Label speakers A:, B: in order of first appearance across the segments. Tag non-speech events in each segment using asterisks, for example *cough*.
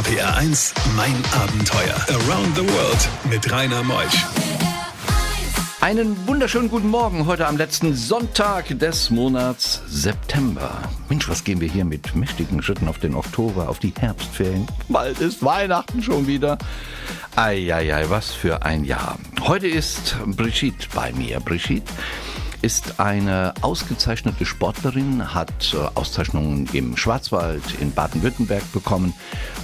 A: RPR 1, mein Abenteuer. Around the World mit Rainer Meusch.
B: Einen wunderschönen guten Morgen heute am letzten Sonntag des Monats September. Mensch, was gehen wir hier mit mächtigen Schritten auf den Oktober, auf die Herbstferien? Bald ist Weihnachten schon wieder. Eieiei, was für ein Jahr. Heute ist Brigitte bei mir. Brigitte ist eine ausgezeichnete Sportlerin, hat äh, Auszeichnungen im Schwarzwald, in Baden-Württemberg bekommen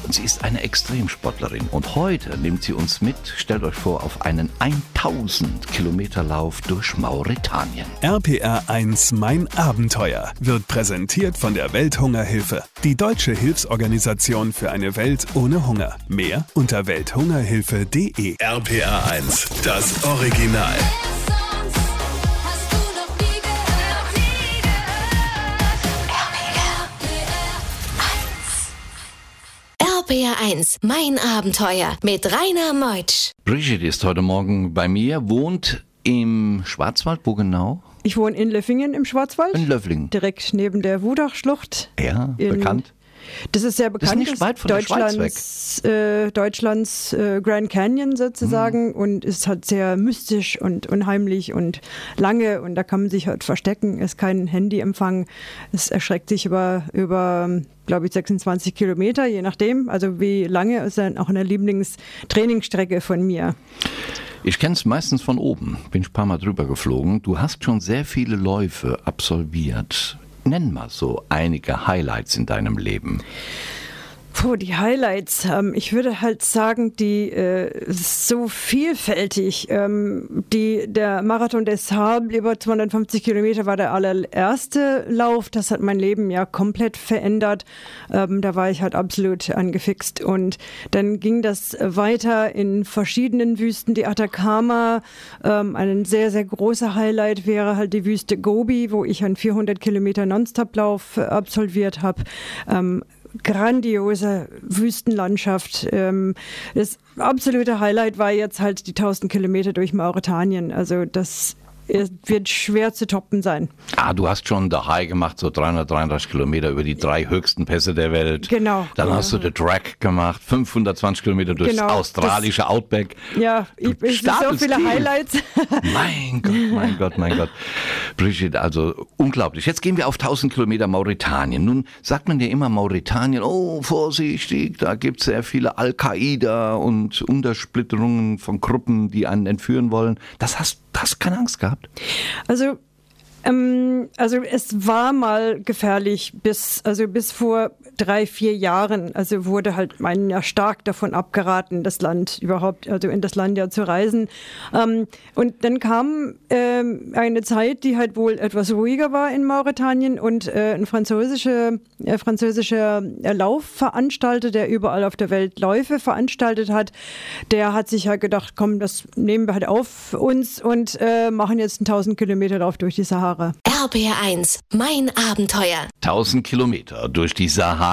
B: und sie ist eine Extremsportlerin. Und heute nimmt sie uns mit, stellt euch vor, auf einen 1000 Kilometer Lauf durch Mauretanien.
A: RPR 1 Mein Abenteuer wird präsentiert von der Welthungerhilfe, die deutsche Hilfsorganisation für eine Welt ohne Hunger. Mehr unter welthungerhilfe.de. RPR 1, das Original.
C: 1, mein Abenteuer mit Rainer Meutsch.
B: Brigitte ist heute Morgen bei mir, wohnt im Schwarzwald, wo genau?
D: Ich wohne in Löffingen im Schwarzwald.
B: In Löfflingen.
D: Direkt neben der Wudachschlucht.
B: Ja, bekannt.
D: Das ist sehr bekannt.
B: Das ist nicht weit von
D: Deutschlands, äh, Deutschlands äh, Grand Canyon sozusagen mhm. und ist halt sehr mystisch und unheimlich und lange und da kann man sich halt verstecken. Es ist kein Handyempfang. Es erschreckt sich über, über glaube ich, 26 Kilometer, je nachdem. Also wie lange ist dann auch eine Lieblingstrainingsstrecke von mir.
B: Ich kenne es meistens von oben, bin ich ein paar Mal drüber geflogen. Du hast schon sehr viele Läufe absolviert. Nenn mal so einige Highlights in deinem Leben.
D: Puh, die Highlights. Ähm, ich würde halt sagen, die äh, so vielfältig. Ähm, die, der Marathon des Sable über 250 Kilometer war der allererste Lauf. Das hat mein Leben ja komplett verändert. Ähm, da war ich halt absolut angefixt. Und dann ging das weiter in verschiedenen Wüsten. Die Atacama, ähm, ein sehr, sehr großer Highlight wäre halt die Wüste Gobi, wo ich einen 400 Kilometer Nonstop-Lauf absolviert habe. Grandiose Wüstenlandschaft. Ähm, das absolute Highlight war jetzt halt die 1000 Kilometer durch Mauretanien. Also das es wird schwer zu toppen sein.
B: Ah, du hast schon der High gemacht, so 333 Kilometer über die drei höchsten Pässe der Welt.
D: Genau.
B: Dann hast du den Track gemacht, 520 Kilometer durchs genau, australische das, Outback.
D: Ja, ich, ich so viele tief. Highlights. *laughs*
B: Mein Gott, mein Gott, mein Gott. Brigitte, also unglaublich. Jetzt gehen wir auf 1000 Kilometer Mauretanien. Nun sagt man ja immer Mauretanien, oh, vorsichtig, da gibt es sehr viele Al-Qaida und Untersplitterungen von Gruppen, die einen entführen wollen. Das hast, hast keine Angst gehabt?
D: Also ähm, also es war mal gefährlich bis, also bis vor drei, vier Jahren. Also wurde halt meinen ja stark davon abgeraten, das Land überhaupt, also in das Land ja zu reisen. Ähm, und dann kam ähm, eine Zeit, die halt wohl etwas ruhiger war in Mauretanien und äh, ein französischer, äh, französischer Laufveranstalter, der überall auf der Welt Läufe veranstaltet hat, der hat sich halt gedacht, komm, das nehmen wir halt auf uns und äh, machen jetzt einen 1000 Kilometer Lauf durch die Sahara. Sahara.
C: RBR1, mein Abenteuer.
B: 1000 Kilometer durch die Sahara,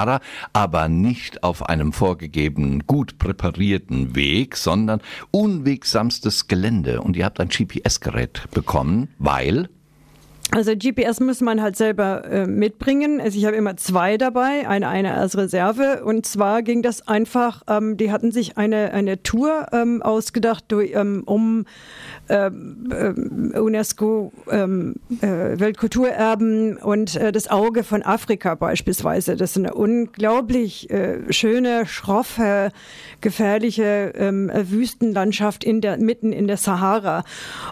B: aber nicht auf einem vorgegebenen, gut präparierten Weg, sondern unwegsamstes Gelände. Und ihr habt ein GPS-Gerät bekommen, weil
D: also GPS muss man halt selber äh, mitbringen. Also ich habe immer zwei dabei, eine, eine als Reserve. Und zwar ging das einfach, ähm, die hatten sich eine, eine Tour ähm, ausgedacht, durch, ähm, um ähm, äh, UNESCO ähm, äh, Weltkulturerben und äh, das Auge von Afrika beispielsweise. Das ist eine unglaublich äh, schöne, schroffe, gefährliche ähm, Wüstenlandschaft in der, mitten in der Sahara.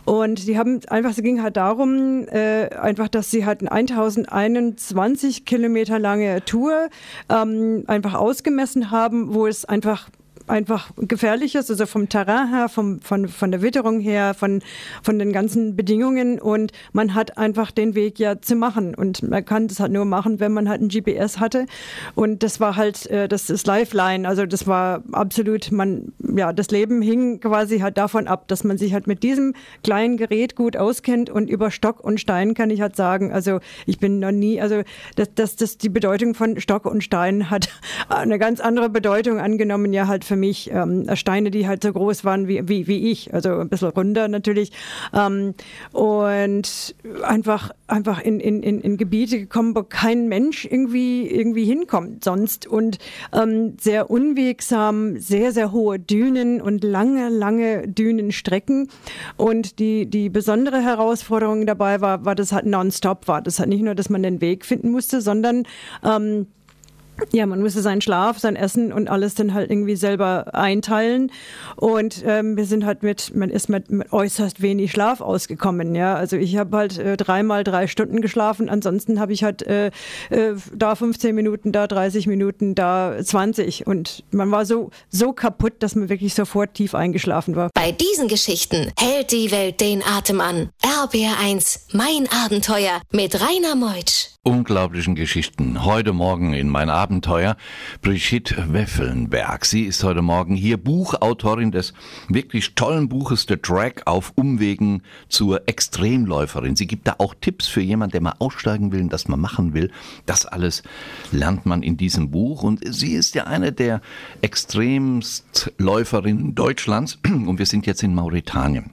D: Und die haben einfach, es ging halt darum, äh, einfach, dass sie halt eine 1021 Kilometer lange Tour ähm, einfach ausgemessen haben, wo es einfach einfach gefährlich ist, also vom Terrain her, vom, von, von der Witterung her, von, von den ganzen Bedingungen. Und man hat einfach den Weg ja zu machen. Und man kann das halt nur machen, wenn man halt ein GPS hatte. Und das war halt, äh, das ist Lifeline, also das war absolut, man, ja, das Leben hing quasi halt davon ab, dass man sich halt mit diesem kleinen Gerät gut auskennt und über Stock und Stein kann ich halt sagen, also ich bin noch nie, also das, das, das die Bedeutung von Stock und Stein hat *laughs* eine ganz andere Bedeutung angenommen, ja halt für mich. Ähm, Steine, die halt so groß waren wie, wie, wie ich, also ein bisschen runder natürlich. Ähm, und einfach, einfach in, in, in Gebiete gekommen, wo kein Mensch irgendwie, irgendwie hinkommt sonst. Und ähm, sehr unwegsam, sehr, sehr hohe Dünen und lange, lange Dünenstrecken. Und die, die besondere Herausforderung dabei war, war, dass halt nonstop war. Das hat nicht nur, dass man den Weg finden musste, sondern ähm, ja, man musste seinen Schlaf, sein Essen und alles dann halt irgendwie selber einteilen. Und ähm, wir sind halt mit, man ist mit, mit äußerst wenig Schlaf ausgekommen. Ja, also ich habe halt äh, dreimal drei Stunden geschlafen. Ansonsten habe ich halt äh, äh, da 15 Minuten, da 30 Minuten, da 20. Und man war so, so kaputt, dass man wirklich sofort tief eingeschlafen war.
C: Bei diesen Geschichten hält die Welt den Atem an. RBR1, mein Abenteuer mit Rainer Meutsch
B: unglaublichen Geschichten. Heute Morgen in mein Abenteuer Brigitte Weffelnberg. Sie ist heute Morgen hier Buchautorin des wirklich tollen Buches The Track auf Umwegen zur Extremläuferin. Sie gibt da auch Tipps für jemanden, der mal aussteigen will und das mal machen will. Das alles lernt man in diesem Buch und sie ist ja eine der Extremstläuferinnen Deutschlands und wir sind jetzt in Mauretanien.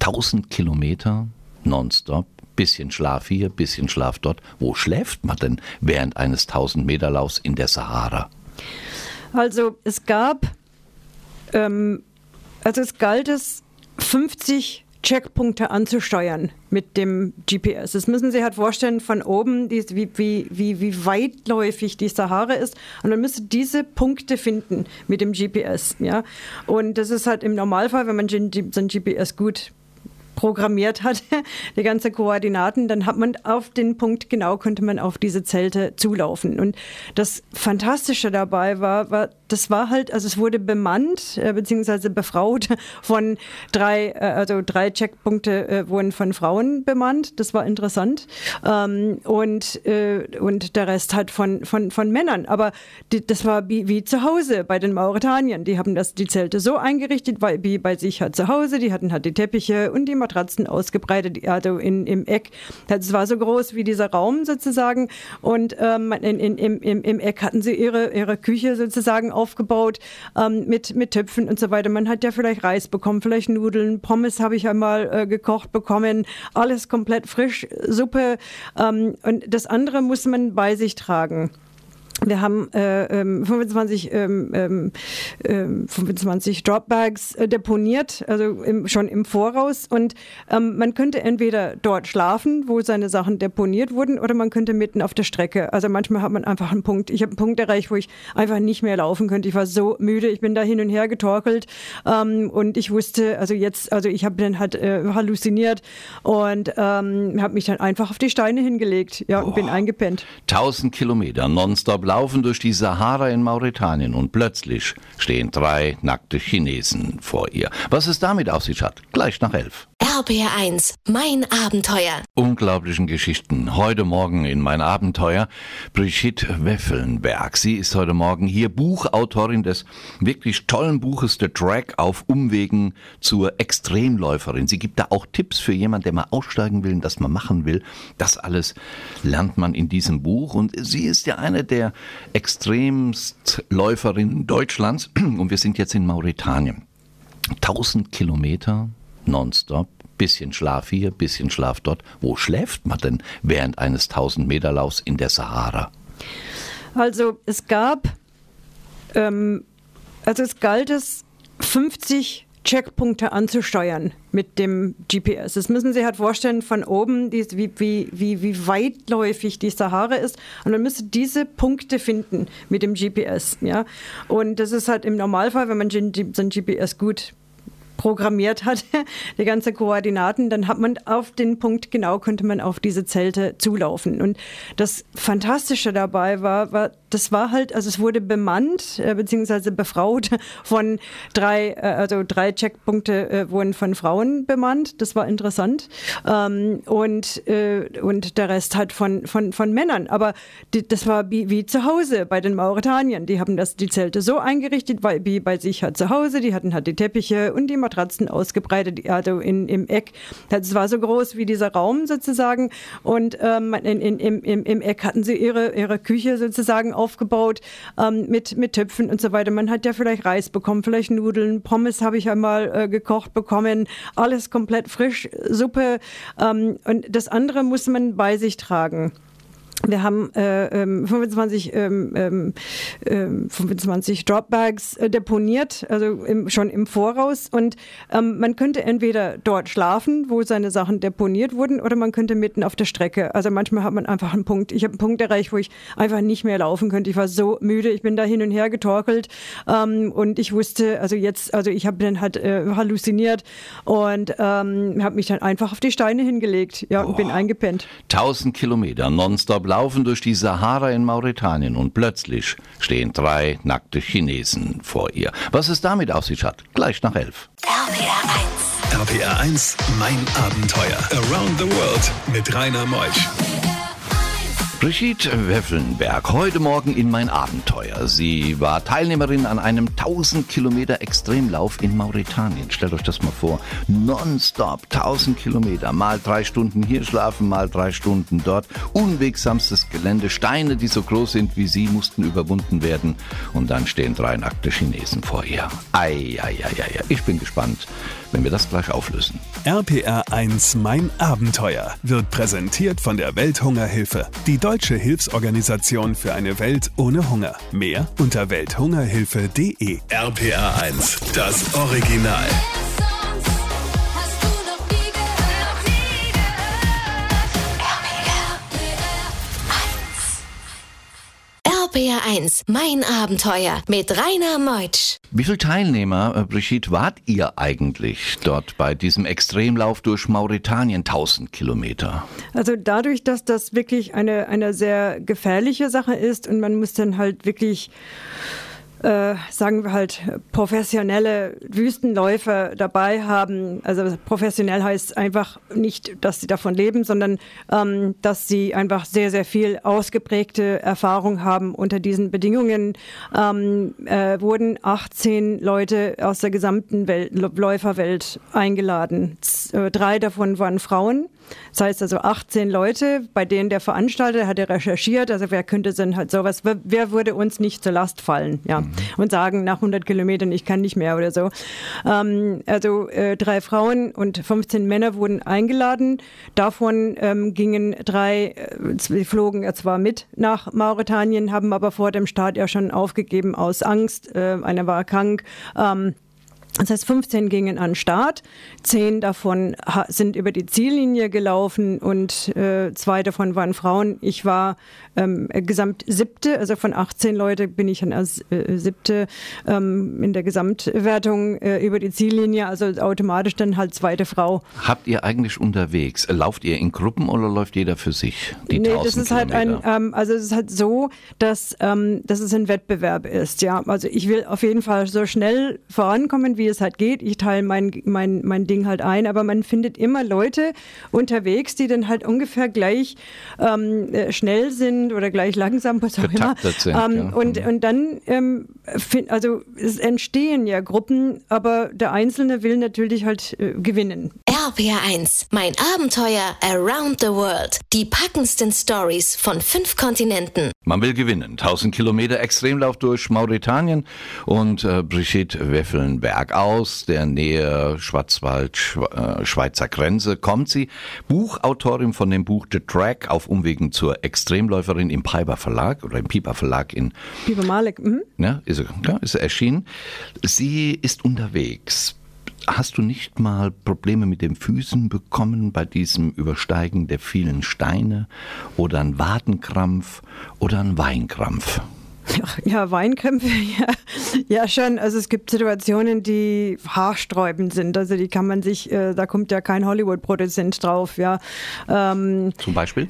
B: 1000 Kilometer nonstop bisschen Schlaf hier, bisschen Schlaf dort. Wo schläft man denn während eines 1000 Meter Laufs in der Sahara?
D: Also es gab, ähm, also es galt es 50 Checkpunkte anzusteuern mit dem GPS. Das müssen Sie halt vorstellen von oben, wie, wie, wie, wie weitläufig die Sahara ist. Und man müsste diese Punkte finden mit dem GPS. Ja? Und das ist halt im Normalfall, wenn man sein GPS gut programmiert hat, *laughs* die ganze Koordinaten, dann hat man auf den Punkt genau, könnte man auf diese Zelte zulaufen. Und das Fantastische dabei war, war das war halt, also es wurde bemannt äh, beziehungsweise befraut *laughs* von drei, äh, also drei Checkpunkte äh, wurden von Frauen bemannt. Das war interessant ähm, und äh, und der Rest halt von von von Männern. Aber die, das war wie, wie zu Hause bei den Mauretaniern. Die haben das die Zelte so eingerichtet, wie bei sich halt zu Hause. Die hatten halt die Teppiche und die Matratzen ausgebreitet, also in, im Eck. Das war so groß wie dieser Raum sozusagen. Und ähm, in, in, im, im Eck hatten sie ihre, ihre Küche sozusagen aufgebaut ähm, mit, mit Töpfen und so weiter. Man hat ja vielleicht Reis bekommen, vielleicht Nudeln, Pommes habe ich einmal äh, gekocht bekommen. Alles komplett frisch, Suppe. Ähm, und das andere muss man bei sich tragen. Wir haben äh, 25, ähm, ähm, 25 ähm, Dropbags äh, deponiert, also im, schon im Voraus. Und ähm, man könnte entweder dort schlafen, wo seine Sachen deponiert wurden, oder man könnte mitten auf der Strecke. Also manchmal hat man einfach einen Punkt. Ich habe einen Punkt erreicht, wo ich einfach nicht mehr laufen könnte. Ich war so müde. Ich bin da hin und her getorkelt ähm, und ich wusste, also jetzt, also ich habe dann halt äh, halluziniert und ähm, habe mich dann einfach auf die Steine hingelegt, ja, Boah. und bin eingepennt.
B: 1000 Kilometer nonstop laufen durch die Sahara in Mauretanien und plötzlich stehen drei nackte Chinesen vor ihr. Was es damit auf sich hat, gleich nach elf.
C: RBR1, mein Abenteuer.
B: Unglaublichen Geschichten. Heute Morgen in mein Abenteuer Brigitte Weffelnberg. Sie ist heute Morgen hier Buchautorin des wirklich tollen Buches The Track auf Umwegen zur Extremläuferin. Sie gibt da auch Tipps für jemanden, der mal aussteigen will und das mal machen will. Das alles lernt man in diesem Buch und sie ist ja eine der Extremstläuferinnen Deutschlands *clears throat* und wir sind jetzt in Mauretanien. 1000 Kilometer nonstop bisschen Schlaf hier, bisschen Schlaf dort. Wo schläft man denn während eines 1000 Meter Laufs in der Sahara?
D: Also es gab, ähm, also es galt es 50 Checkpunkte anzusteuern mit dem GPS. Das müssen Sie halt vorstellen von oben, wie, wie, wie, wie weitläufig die Sahara ist. Und man müsste diese Punkte finden mit dem GPS. Ja? Und das ist halt im Normalfall, wenn man sein GPS gut programmiert hat, *laughs* die ganze Koordinaten, dann hat man auf den Punkt genau, könnte man auf diese Zelte zulaufen. Und das Fantastische dabei war, war das war halt, also es wurde bemannt äh, beziehungsweise befraut *laughs* von drei, äh, also drei Checkpunkte äh, wurden von Frauen bemannt. Das war interessant. Ähm, und, äh, und der Rest halt von, von, von Männern. Aber die, das war wie, wie zu Hause bei den Mauretaniern. Die haben das, die Zelte so eingerichtet, wie bei sich halt zu Hause. Die hatten halt die Teppiche und die Matratzen ausgebreitet, also in, im Eck. Das war so groß wie dieser Raum sozusagen. Und ähm, in, in, im, im Eck hatten sie ihre, ihre Küche sozusagen aufgebaut ähm, mit, mit Töpfen und so weiter. Man hat ja vielleicht Reis bekommen, vielleicht Nudeln, Pommes habe ich einmal äh, gekocht bekommen, alles komplett frisch, Suppe. Ähm, und das andere muss man bei sich tragen. Wir haben äh, 25, ähm, ähm, 25 ähm, ähm, Dropbags äh, deponiert, also im, schon im Voraus. Und ähm, man könnte entweder dort schlafen, wo seine Sachen deponiert wurden, oder man könnte mitten auf der Strecke. Also manchmal hat man einfach einen Punkt. Ich habe einen Punkt erreicht, wo ich einfach nicht mehr laufen könnte. Ich war so müde. Ich bin da hin und her getorkelt ähm, und ich wusste, also jetzt, also ich habe dann halt äh, halluziniert und ähm, habe mich dann einfach auf die Steine hingelegt, ja, Boah. und bin eingepennt.
B: 1000 Kilometer nonstop laufen durch die Sahara in Mauretanien und plötzlich stehen drei nackte Chinesen vor ihr. Was es damit auf sich hat, gleich nach elf.
A: RPR 1. RPR 1, mein Abenteuer. Around the World mit Rainer Meusch.
B: Brigitte Weffelnberg, heute Morgen in mein Abenteuer. Sie war Teilnehmerin an einem 1000 Kilometer Extremlauf in Mauretanien. Stellt euch das mal vor. Nonstop 1000 Kilometer. Mal drei Stunden hier schlafen, mal drei Stunden dort. Unwegsamstes Gelände. Steine, die so groß sind wie sie, mussten überwunden werden. Und dann stehen drei nackte Chinesen vor ihr. Ei, ei, ei, ei. Ich bin gespannt, wenn wir das gleich auflösen.
A: RPR 1 Mein Abenteuer wird präsentiert von der Welthungerhilfe. Die deutsche Hilfsorganisation für eine Welt ohne Hunger. Mehr unter welthungerhilfe.de. RPR 1, das Original.
C: RPR1, mein Abenteuer mit Rainer Meutsch.
B: Wie viele Teilnehmer, äh, Brigitte, wart ihr eigentlich dort bei diesem Extremlauf durch Mauretanien, 1000 Kilometer?
D: Also dadurch, dass das wirklich eine, eine sehr gefährliche Sache ist und man muss dann halt wirklich äh, sagen wir halt, professionelle Wüstenläufer dabei haben. Also professionell heißt einfach nicht, dass sie davon leben, sondern ähm, dass sie einfach sehr, sehr viel ausgeprägte Erfahrung haben unter diesen Bedingungen. Ähm, äh, wurden 18 Leute aus der gesamten Welt, Läuferwelt eingeladen. Z äh, drei davon waren Frauen. Das heißt also 18 Leute, bei denen der Veranstalter hatte recherchiert, also wer könnte denn halt sowas, wer würde uns nicht zur Last fallen, ja, mhm. und sagen nach 100 Kilometern, ich kann nicht mehr oder so. Ähm, also äh, drei Frauen und 15 Männer wurden eingeladen. Davon ähm, gingen drei, äh, flogen zwar mit nach Mauretanien, haben aber vor dem Start ja schon aufgegeben aus Angst. Äh, einer war krank. Ähm, das heißt, 15 gingen an Start, zehn davon sind über die Ziellinie gelaufen und äh, zwei davon waren Frauen. Ich war ähm, gesamt siebte, also von 18 Leute bin ich dann als äh, siebte ähm, in der Gesamtwertung äh, über die Ziellinie, also automatisch dann halt zweite Frau.
B: Habt ihr eigentlich unterwegs, lauft ihr in Gruppen oder läuft jeder für sich?
D: Die nee, das ist Kilometer? halt ein, ähm, also es ist halt so, dass, ähm, dass es ein Wettbewerb ist, ja. Also ich will auf jeden Fall so schnell vorankommen, wie wie es halt geht. Ich teile mein, mein, mein Ding halt ein, aber man findet immer Leute unterwegs, die dann halt ungefähr gleich ähm, äh, schnell sind oder gleich langsam, was auch immer. Sind, ähm, ja. und, mhm. und dann, ähm, find, also es entstehen ja Gruppen, aber der Einzelne will natürlich halt äh, gewinnen.
C: RPR1, mein Abenteuer Around the World. Die packendsten Stories von fünf Kontinenten.
B: Man will gewinnen. 1000 Kilometer Extremlauf durch Mauretanien und äh, Brigitte Weffelnberg aus der Nähe Schwarzwald-Schweizer äh, Grenze kommt sie. Buchautorin von dem Buch The Track auf Umwegen zur Extremläuferin im Piper Verlag oder im Piper Verlag in
D: Piper Malik. Mhm.
B: Ja, ist, ja, ist erschienen. Sie ist unterwegs. Hast du nicht mal Probleme mit den Füßen bekommen bei diesem Übersteigen der vielen Steine oder ein Wadenkrampf oder ein Weinkrampf? *laughs*
D: Ja, Weinkrämpfe, *laughs* ja, ja schon. Also es gibt Situationen, die haarsträubend sind. Also die kann man sich, äh, da kommt ja kein Hollywood-Produzent drauf, ja.
B: Ähm, Zum Beispiel?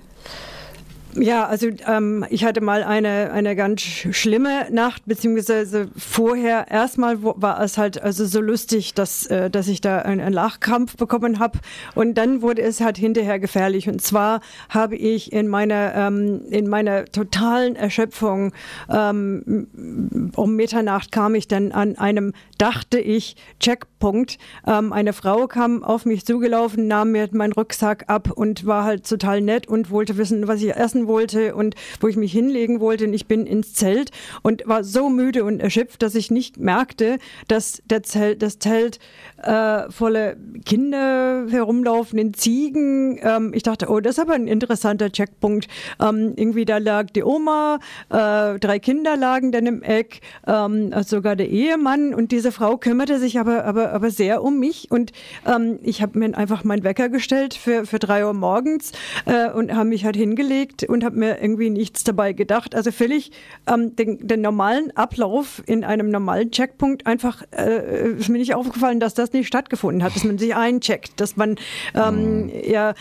D: Ja, also ähm, ich hatte mal eine, eine ganz schlimme Nacht, beziehungsweise vorher erstmal war es halt also so lustig, dass, äh, dass ich da einen, Lachkrampf bekommen habe und dann wurde es halt hinterher gefährlich und zwar habe ich in meiner, ähm, in meiner totalen Erschöpfung ähm, um Mitternacht kam ich dann an einem, dachte ich, Checkpunkt. Ähm, eine Frau kam auf mich zugelaufen, nahm mir meinen Rucksack ab und war halt total nett und wollte wissen, was ich essen schlafen wollte und wo ich mich hinlegen wollte. Und ich bin ins Zelt und war so müde und erschöpft, dass ich nicht merkte, dass der Zelt, das Zelt äh, volle Kinder herumlaufenden Ziegen. Ähm, ich dachte, oh, das ist aber ein interessanter Checkpunkt. Ähm, irgendwie da lag die Oma, äh, drei Kinder lagen dann im Eck, ähm, sogar der Ehemann und diese Frau kümmerte sich aber, aber, aber sehr um mich und ähm, ich habe mir einfach meinen Wecker gestellt für, für drei Uhr morgens äh, und habe mich halt hingelegt und habe mir irgendwie nichts dabei gedacht. Also völlig ähm, den, den normalen Ablauf in einem normalen Checkpunkt einfach äh, ist mir nicht aufgefallen, dass das nicht stattgefunden hat, dass man sich eincheckt, dass man ähm, mhm. ja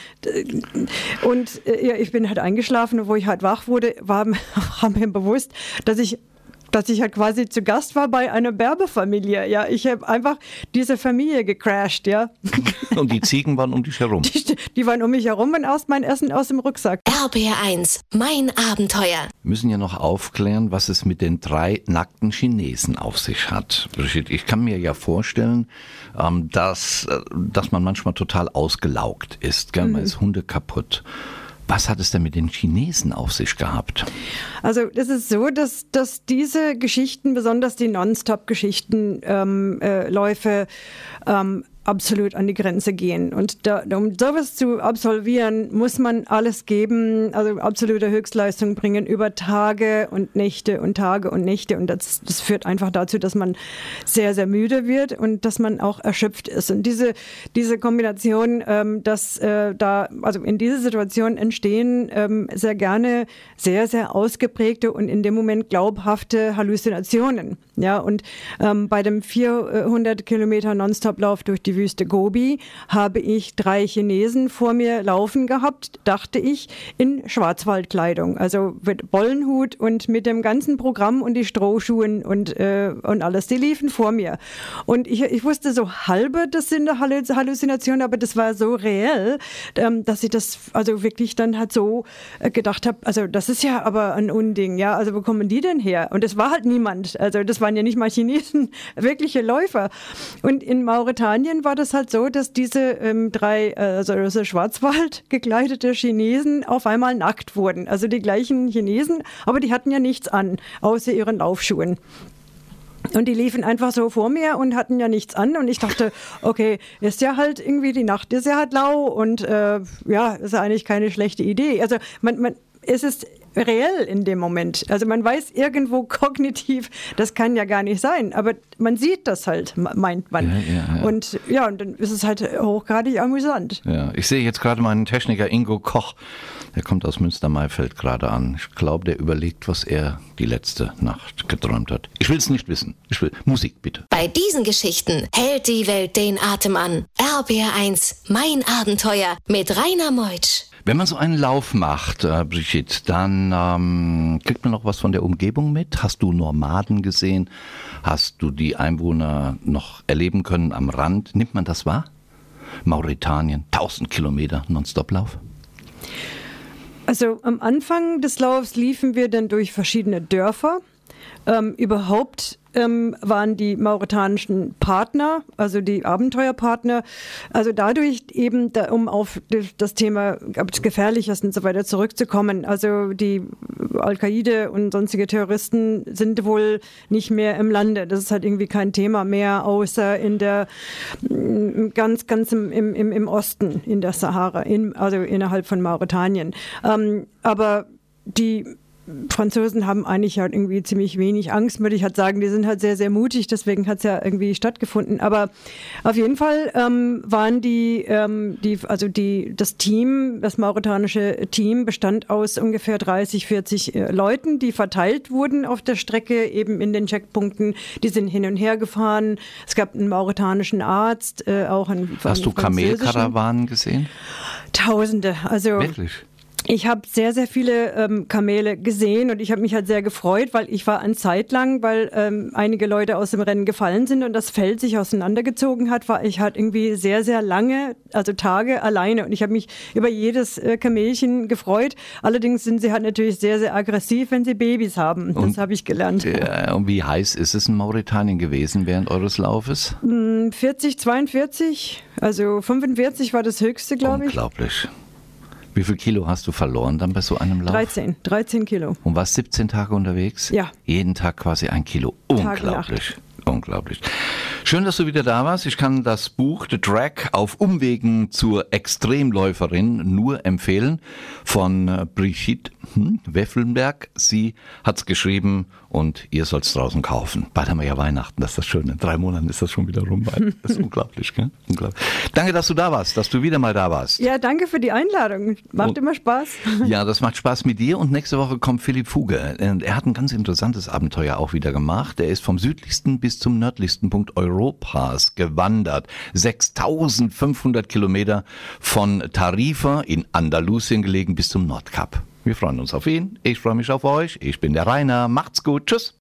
D: und äh, ja, ich bin halt eingeschlafen, wo ich halt wach wurde, war, *laughs* war mir bewusst, dass ich dass ich halt quasi zu Gast war bei einer Werbefamilie. Ja, ich habe einfach diese Familie gecrashed, ja. *laughs*
B: Und die Ziegen waren um dich herum.
D: Die, die waren um mich herum und aus mein Essen aus dem Rucksack.
C: RBR1, mein Abenteuer.
B: Wir müssen ja noch aufklären, was es mit den drei nackten Chinesen auf sich hat. Brigitte, ich kann mir ja vorstellen, ähm, dass, äh, dass man manchmal total ausgelaugt ist. Gell? Man mhm. ist Hunde kaputt. Was hat es denn mit den Chinesen auf sich gehabt?
D: Also es ist so, dass, dass diese Geschichten, besonders die Non-Stop-Geschichten, ähm, äh, Läufe, ähm, absolut an die Grenze gehen. Und da, um sowas zu absolvieren, muss man alles geben, also absolute Höchstleistung bringen über Tage und Nächte und Tage und Nächte. Und das, das führt einfach dazu, dass man sehr, sehr müde wird und dass man auch erschöpft ist. Und diese, diese Kombination, ähm, dass äh, da, also in dieser Situation entstehen ähm, sehr gerne sehr, sehr ausgeprägte und in dem Moment glaubhafte Halluzinationen. Ja, und ähm, bei dem 400 Kilometer Nonstop-Lauf durch die Wüste Gobi, habe ich drei Chinesen vor mir laufen gehabt, dachte ich, in Schwarzwaldkleidung. Also mit Bollenhut und mit dem ganzen Programm und die Strohschuhen und, äh, und alles. Die liefen vor mir. Und ich, ich wusste so halbe, das sind Halluzinationen, aber das war so reell, ähm, dass ich das also wirklich dann halt so äh, gedacht habe, also das ist ja aber ein Unding, ja, also wo kommen die denn her? Und es war halt niemand, also das waren ja nicht mal Chinesen, *laughs* wirkliche Läufer. Und in Mauretanien war das halt so, dass diese ähm, drei, äh, also, also Schwarzwald *laughs* gekleidete Chinesen auf einmal nackt wurden. Also die gleichen Chinesen, aber die hatten ja nichts an, außer ihren Laufschuhen. Und die liefen einfach so vor mir und hatten ja nichts an. Und ich dachte, *laughs* okay, ist ja halt irgendwie die Nacht, ist ja halt lau und äh, ja, ist ja eigentlich keine schlechte Idee. Also man, man, es ist reell in dem Moment. Also man weiß irgendwo *laughs* kognitiv, das kann ja gar nicht sein, aber man sieht das halt, meint man. Ja, ja, ja. Und ja, und dann ist es halt hochgradig amüsant.
B: Ja, ich sehe jetzt gerade meinen Techniker Ingo Koch, der kommt aus Münster-Maifeld gerade an. Ich glaube, der überlegt, was er die letzte Nacht geträumt hat. Ich will es nicht wissen. Ich will Musik, bitte.
C: Bei diesen Geschichten hält die Welt den Atem an. RBR1, mein Abenteuer mit Rainer Meutsch.
B: Wenn man so einen Lauf macht, äh, Brigitte, dann ähm, kriegt man noch was von der Umgebung mit. Hast du Nomaden gesehen? Hast du die Einwohner noch erleben können am Rand? Nimmt man das wahr? Mauretanien, 1000 Kilometer Nonstop-Lauf?
D: Also am Anfang des Laufs liefen wir dann durch verschiedene Dörfer. Ähm, überhaupt ähm, waren die mauretanischen Partner, also die Abenteuerpartner, also dadurch eben, da, um auf das Thema Gefährliches und so weiter zurückzukommen. Also die Al-Qaida und sonstige Terroristen sind wohl nicht mehr im Lande. Das ist halt irgendwie kein Thema mehr, außer in der ganz, ganz im, im, im Osten, in der Sahara, in, also innerhalb von Mauretanien. Ähm, aber die Franzosen haben eigentlich halt irgendwie ziemlich wenig Angst, würde ich halt sagen. Die sind halt sehr, sehr mutig, deswegen hat es ja irgendwie stattgefunden. Aber auf jeden Fall ähm, waren die, ähm, die, also die, das Team, das mauretanische Team bestand aus ungefähr 30, 40 äh, Leuten, die verteilt wurden auf der Strecke, eben in den Checkpunkten. Die sind hin und her gefahren. Es gab einen mauretanischen Arzt, äh, auch einen
B: Hast du Kamelkarawanen gesehen?
D: Tausende. Also
B: Wirklich?
D: Ich habe sehr, sehr viele ähm, Kamele gesehen und ich habe mich halt sehr gefreut, weil ich war eine Zeit lang, weil ähm, einige Leute aus dem Rennen gefallen sind und das Feld sich auseinandergezogen hat, war ich halt irgendwie sehr, sehr lange, also Tage alleine und ich habe mich über jedes äh, Kamelchen gefreut. Allerdings sind sie halt natürlich sehr, sehr aggressiv, wenn sie Babys haben. Das habe ich gelernt.
B: Ja, und wie heiß ist es in Mauretanien gewesen während eures Laufes?
D: 40, hm, 42, also 45 war das höchste, glaube
B: ich. Unglaublich. Wie viel Kilo hast du verloren dann bei so einem Lauf?
D: 13, 13 Kilo.
B: Und warst 17 Tage unterwegs?
D: Ja.
B: Jeden Tag quasi ein Kilo. Unglaublich. Unglaublich. Schön, dass du wieder da warst. Ich kann das Buch The Track auf Umwegen zur Extremläuferin nur empfehlen von äh, Brigitte hm, Weffelberg. Sie hat es geschrieben und ihr sollt es draußen kaufen. Bald haben wir ja Weihnachten, das ist das Schöne. In drei Monaten ist das schon wieder rum. Das ist *laughs* unglaublich, gell? unglaublich. Danke, dass du da warst, dass du wieder mal da warst.
D: Ja, danke für die Einladung. Macht und, immer Spaß. *laughs*
B: Ja, das macht Spaß mit dir und nächste Woche kommt Philipp Fuge. Er hat ein ganz interessantes Abenteuer auch wieder gemacht. Er ist vom südlichsten bis zum nördlichsten Punkt Europas gewandert. 6500 Kilometer von Tarifa in Andalusien gelegen bis zum Nordkap. Wir freuen uns auf ihn. Ich freue mich auf euch. Ich bin der Rainer. Macht's gut. Tschüss.